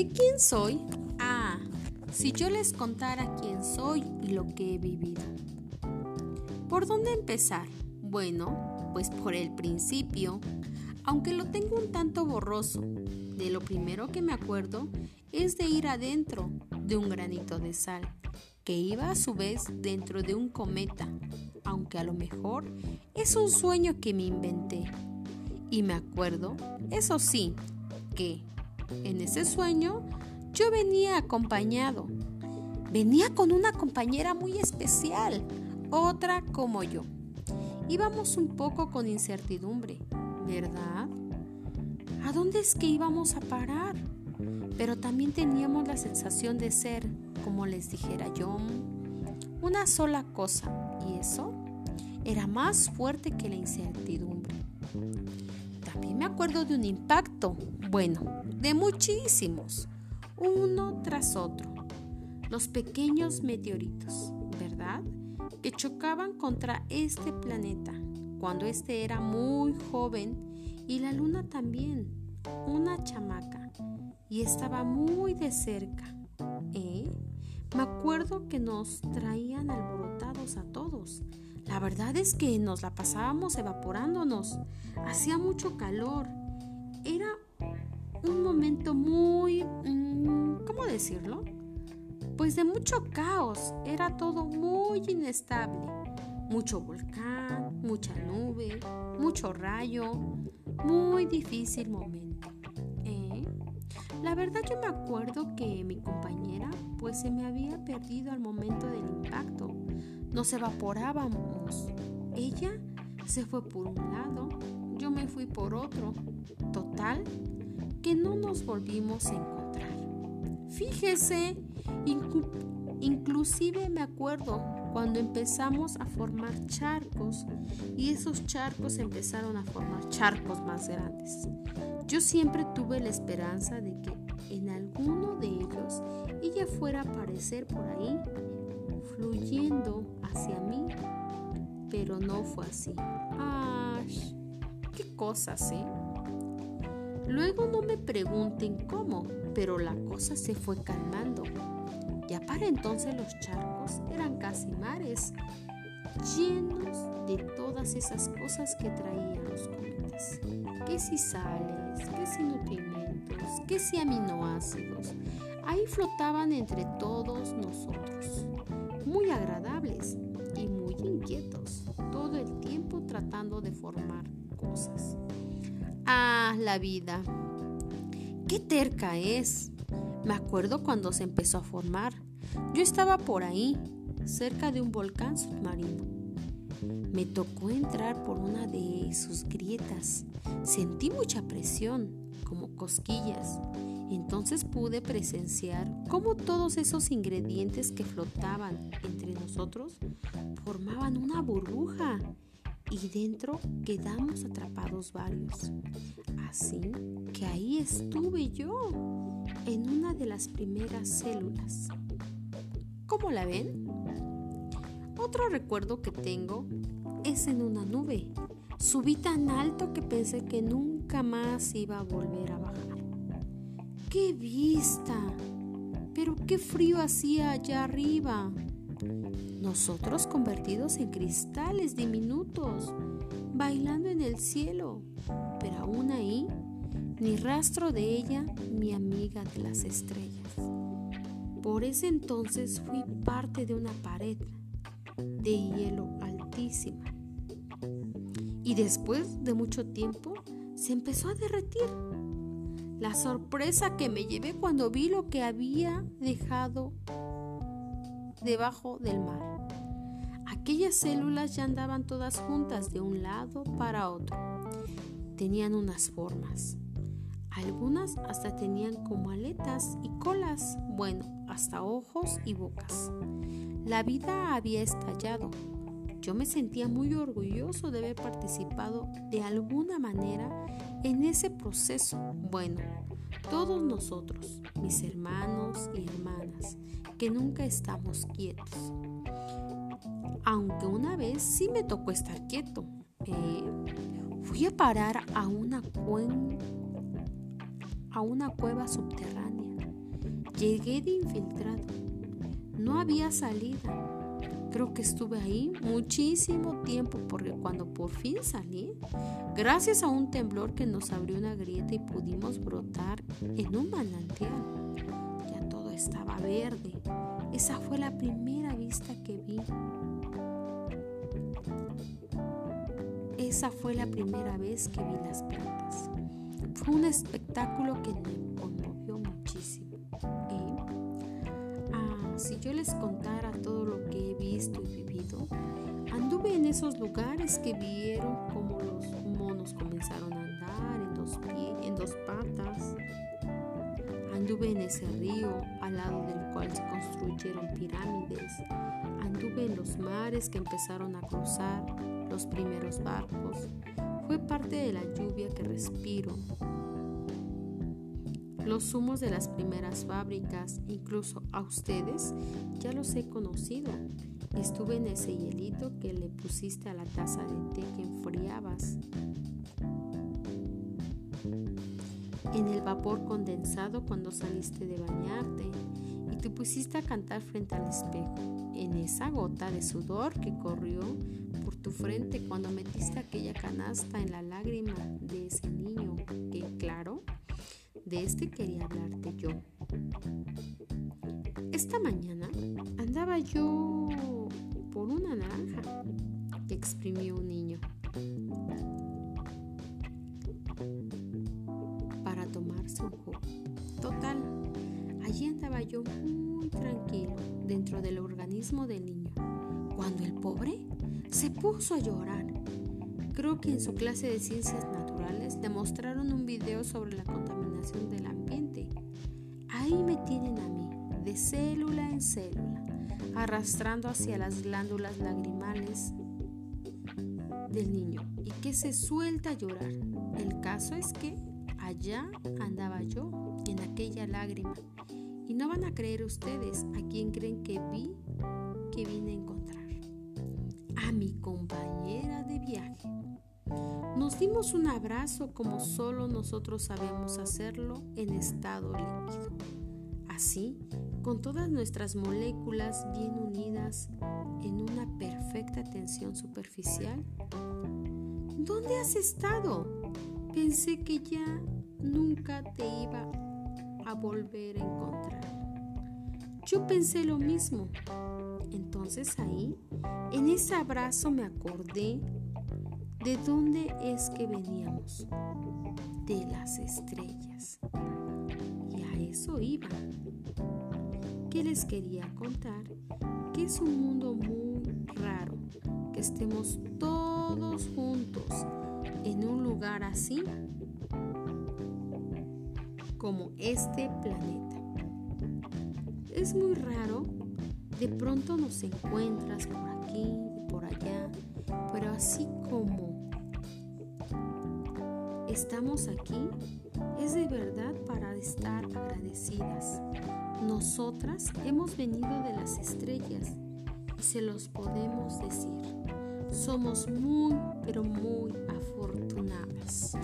¿Qué quién soy? Ah, si yo les contara quién soy y lo que he vivido. ¿Por dónde empezar? Bueno, pues por el principio, aunque lo tengo un tanto borroso. De lo primero que me acuerdo es de ir adentro de un granito de sal, que iba a su vez dentro de un cometa, aunque a lo mejor es un sueño que me inventé. Y me acuerdo, eso sí, que en ese sueño yo venía acompañado. Venía con una compañera muy especial, otra como yo. Íbamos un poco con incertidumbre, ¿verdad? ¿A dónde es que íbamos a parar? Pero también teníamos la sensación de ser, como les dijera yo, una sola cosa. Y eso era más fuerte que la incertidumbre. Me acuerdo de un impacto, bueno, de muchísimos, uno tras otro. Los pequeños meteoritos, ¿verdad? Que chocaban contra este planeta cuando este era muy joven y la luna también, una chamaca, y estaba muy de cerca. ¿Eh? Me acuerdo que nos traían alborotados a todos la verdad es que nos la pasábamos evaporándonos. Hacía mucho calor. Era un momento muy... Mm, ¿Cómo decirlo? Pues de mucho caos. Era todo muy inestable. Mucho volcán, mucha nube, mucho rayo. Muy difícil momento. ¿Eh? La verdad yo me acuerdo que mi compañera pues se me había perdido al momento del impacto nos evaporábamos. Ella se fue por un lado, yo me fui por otro. Total, que no nos volvimos a encontrar. Fíjese, inclusive me acuerdo cuando empezamos a formar charcos y esos charcos empezaron a formar charcos más grandes. Yo siempre tuve la esperanza de que en alguno de ellos ella fuera a aparecer por ahí fluyendo hacia mí, pero no fue así. ¡Ay! ¡Qué cosas, eh! Luego no me pregunten cómo, pero la cosa se fue calmando. Ya para entonces los charcos eran casi mares, llenos de todas esas cosas que traían los cometas. Que si sales, que si nutrimentos, que si aminoácidos. Ahí flotaban entre todos nosotros muy agradables inquietos, todo el tiempo tratando de formar cosas. Ah, la vida. Qué terca es. Me acuerdo cuando se empezó a formar. Yo estaba por ahí, cerca de un volcán submarino. Me tocó entrar por una de sus grietas. Sentí mucha presión, como cosquillas, entonces pude presenciar cómo todos esos ingredientes que flotaban entre nosotros formaban una burbuja y dentro quedamos atrapados varios. Así que ahí estuve yo, en una de las primeras células. ¿Cómo la ven? Otro recuerdo que tengo es en una nube. Subí tan alto que pensé que nunca más iba a volver a bajar. ¡Qué vista! Pero qué frío hacía allá arriba. Nosotros convertidos en cristales diminutos, bailando en el cielo, pero aún ahí, ni rastro de ella, mi amiga de las estrellas. Por ese entonces fui parte de una pared de hielo altísima. Y después de mucho tiempo se empezó a derretir la sorpresa que me llevé cuando vi lo que había dejado debajo del mar. Aquellas células ya andaban todas juntas de un lado para otro. Tenían unas formas. Algunas hasta tenían como aletas y colas, bueno, hasta ojos y bocas. La vida había estallado. Yo me sentía muy orgulloso de haber participado de alguna manera en ese proceso, bueno, todos nosotros, mis hermanos y hermanas, que nunca estamos quietos. Aunque una vez sí me tocó estar quieto, ¿eh? fui a parar a una, a una cueva subterránea. Llegué de infiltrado. No había salida. Creo que estuve ahí muchísimo tiempo porque cuando por fin salí, gracias a un temblor que nos abrió una grieta y pudimos brotar en un manantial, ya todo estaba verde. Esa fue la primera vista que vi. Esa fue la primera vez que vi las plantas. Fue un espectáculo que me si yo les contara todo lo que he visto y vivido, anduve en esos lugares que vieron como los monos comenzaron a andar en dos pies, en dos patas. Anduve en ese río al lado del cual se construyeron pirámides. Anduve en los mares que empezaron a cruzar los primeros barcos. Fue parte de la lluvia que respiro. Los humos de las primeras fábricas, incluso a ustedes, ya los he conocido. Estuve en ese hielito que le pusiste a la taza de té que enfriabas. En el vapor condensado cuando saliste de bañarte y te pusiste a cantar frente al espejo. En esa gota de sudor que corrió por tu frente cuando metiste aquella canasta en la lágrima de ese niño de este quería hablarte yo. Esta mañana andaba yo por una naranja que exprimió un niño para tomarse un jugo. Total, allí andaba yo muy tranquilo dentro del organismo del niño, cuando el pobre se puso a llorar. Creo que en su clase de ciencias naturales demostraron un video sobre la contaminación del ambiente. Ahí me tienen a mí, de célula en célula, arrastrando hacia las glándulas lagrimales del niño y que se suelta a llorar. El caso es que allá andaba yo en aquella lágrima y no van a creer ustedes a quién creen que vi que vine a encontrar a mi compañera de viaje. Nos dimos un abrazo como solo nosotros sabemos hacerlo en estado líquido. Así, con todas nuestras moléculas bien unidas en una perfecta tensión superficial. ¿Dónde has estado? Pensé que ya nunca te iba a volver a encontrar. Yo pensé lo mismo. Entonces ahí en ese abrazo me acordé de dónde es que veníamos, de las estrellas. Y a eso iba. ¿Qué les quería contar? Que es un mundo muy raro, que estemos todos juntos en un lugar así como este planeta. Es muy raro, de pronto nos encuentras por aquí por allá, pero así como estamos aquí, es de verdad para estar agradecidas. Nosotras hemos venido de las estrellas y se los podemos decir. Somos muy, pero muy afortunadas.